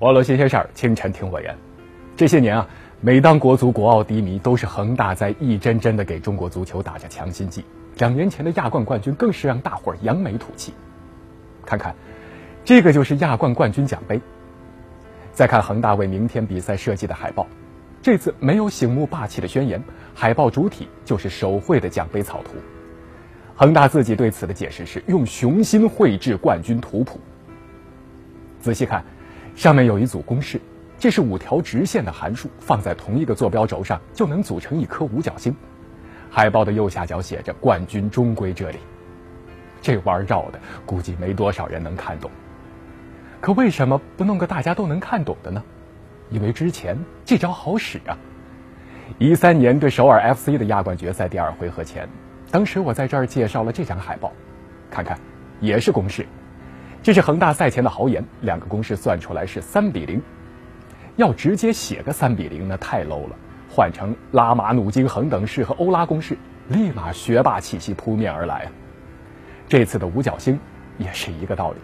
网络新鲜事儿，清晨听我言。这些年啊，每当国足国奥低迷，都是恒大在一针针的给中国足球打着强心剂。两年前的亚冠冠军更是让大伙儿扬眉吐气。看看，这个就是亚冠冠军奖杯。再看恒大为明天比赛设计的海报，这次没有醒目霸气的宣言，海报主体就是手绘的奖杯草图。恒大自己对此的解释是用雄心绘制冠军图谱。仔细看。上面有一组公式，这是五条直线的函数，放在同一个坐标轴上就能组成一颗五角星。海报的右下角写着“冠军终归这里”，这弯绕的估计没多少人能看懂。可为什么不弄个大家都能看懂的呢？因为之前这招好使啊！一三年对首尔 FC 的亚冠决赛第二回合前，当时我在这儿介绍了这张海报，看看，也是公式。这是恒大赛前的豪言，两个公式算出来是三比零。要直接写个三比零，那太 low 了。换成拉马努金恒等式和欧拉公式，立马学霸气息扑面而来！这次的五角星也是一个道理。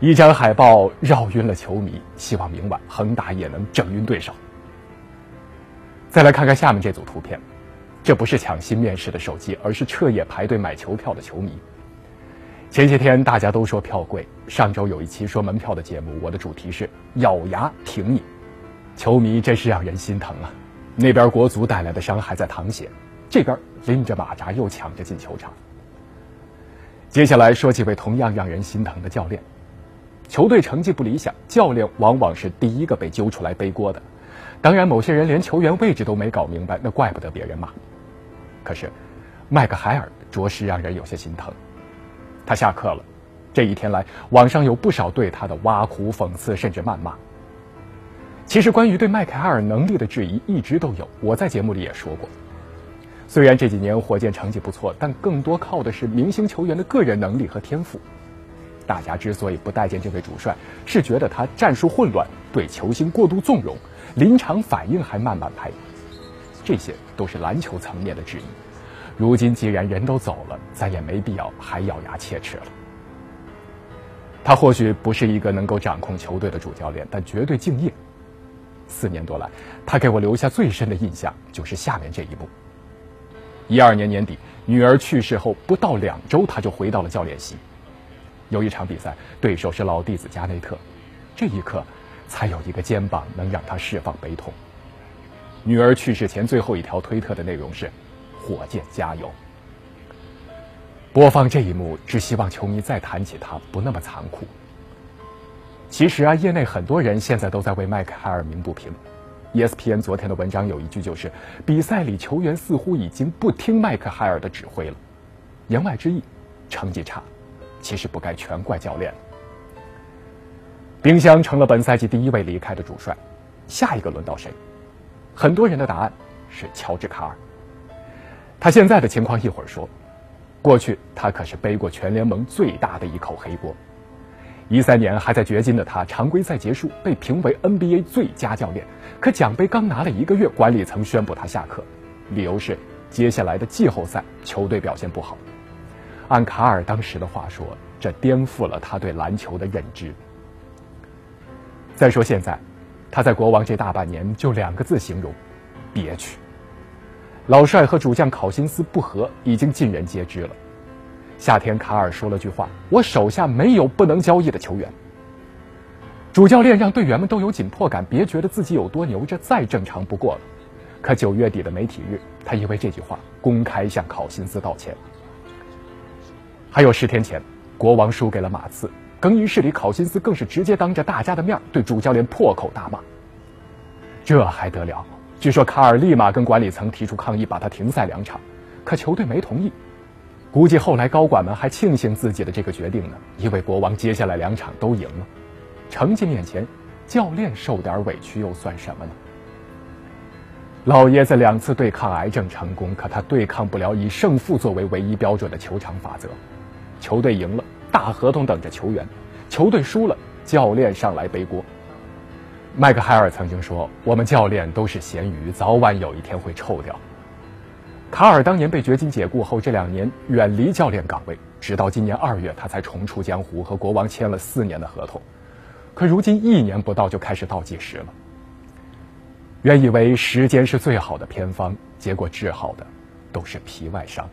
一张海报绕晕了球迷，希望明晚恒大也能整晕对手。再来看看下面这组图片，这不是抢新面试的手机，而是彻夜排队买球票的球迷。前些天大家都说票贵，上周有一期说门票的节目，我的主题是咬牙挺你，球迷真是让人心疼啊！那边国足带来的伤还在淌血，这边拎着马扎又抢着进球场。接下来说几位同样让人心疼的教练，球队成绩不理想，教练往往是第一个被揪出来背锅的。当然，某些人连球员位置都没搞明白，那怪不得别人骂。可是，麦克海尔着实让人有些心疼。他下课了，这一天来，网上有不少对他的挖苦、讽刺，甚至谩骂。其实，关于对麦凯尔能力的质疑一直都有，我在节目里也说过。虽然这几年火箭成绩不错，但更多靠的是明星球员的个人能力和天赋。大家之所以不待见这位主帅，是觉得他战术混乱，对球星过度纵容，临场反应还慢半拍。这些都是篮球层面的质疑。如今既然人都走了，咱也没必要还咬牙切齿了。他或许不是一个能够掌控球队的主教练，但绝对敬业。四年多来，他给我留下最深的印象就是下面这一幕：一二年年底，女儿去世后不到两周，他就回到了教练席。有一场比赛，对手是老弟子加内特，这一刻，才有一个肩膀能让他释放悲痛。女儿去世前最后一条推特的内容是。火箭加油！播放这一幕，只希望球迷再谈起他不那么残酷。其实啊，业内很多人现在都在为麦克海尔鸣不平。ESPN 昨天的文章有一句就是：比赛里球员似乎已经不听麦克海尔的指挥了。言外之意，成绩差，其实不该全怪教练。冰箱成了本赛季第一位离开的主帅，下一个轮到谁？很多人的答案是乔治卡尔。他现在的情况一会儿说，过去他可是背过全联盟最大的一口黑锅。一三年还在掘金的他，常规赛结束被评为 NBA 最佳教练，可奖杯刚拿了一个月，管理层宣布他下课，理由是接下来的季后赛球队表现不好。按卡尔当时的话说，这颠覆了他对篮球的认知。再说现在，他在国王这大半年就两个字形容：憋屈。老帅和主将考辛斯不和已经尽人皆知了。夏天，卡尔说了句话：“我手下没有不能交易的球员。”主教练让队员们都有紧迫感，别觉得自己有多牛，这再正常不过了。可九月底的媒体日，他因为这句话公开向考辛斯道歉。还有十天前，国王输给了马刺，更衣室里考辛斯更是直接当着大家的面对主教练破口大骂。这还得了？据说卡尔立马跟管理层提出抗议，把他停赛两场，可球队没同意。估计后来高管们还庆幸自己的这个决定呢，因为国王接下来两场都赢了。成绩面前，教练受点委屈又算什么呢？老爷子两次对抗癌症成功，可他对抗不了以胜负作为唯一标准的球场法则。球队赢了，大合同等着球员；球队输了，教练上来背锅。麦克海尔曾经说：“我们教练都是咸鱼，早晚有一天会臭掉。”卡尔当年被掘金解雇后，这两年远离教练岗位，直到今年二月，他才重出江湖，和国王签了四年的合同。可如今一年不到就开始倒计时了。原以为时间是最好的偏方，结果治好的都是皮外伤。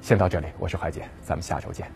先到这里，我是怀姐，咱们下周见。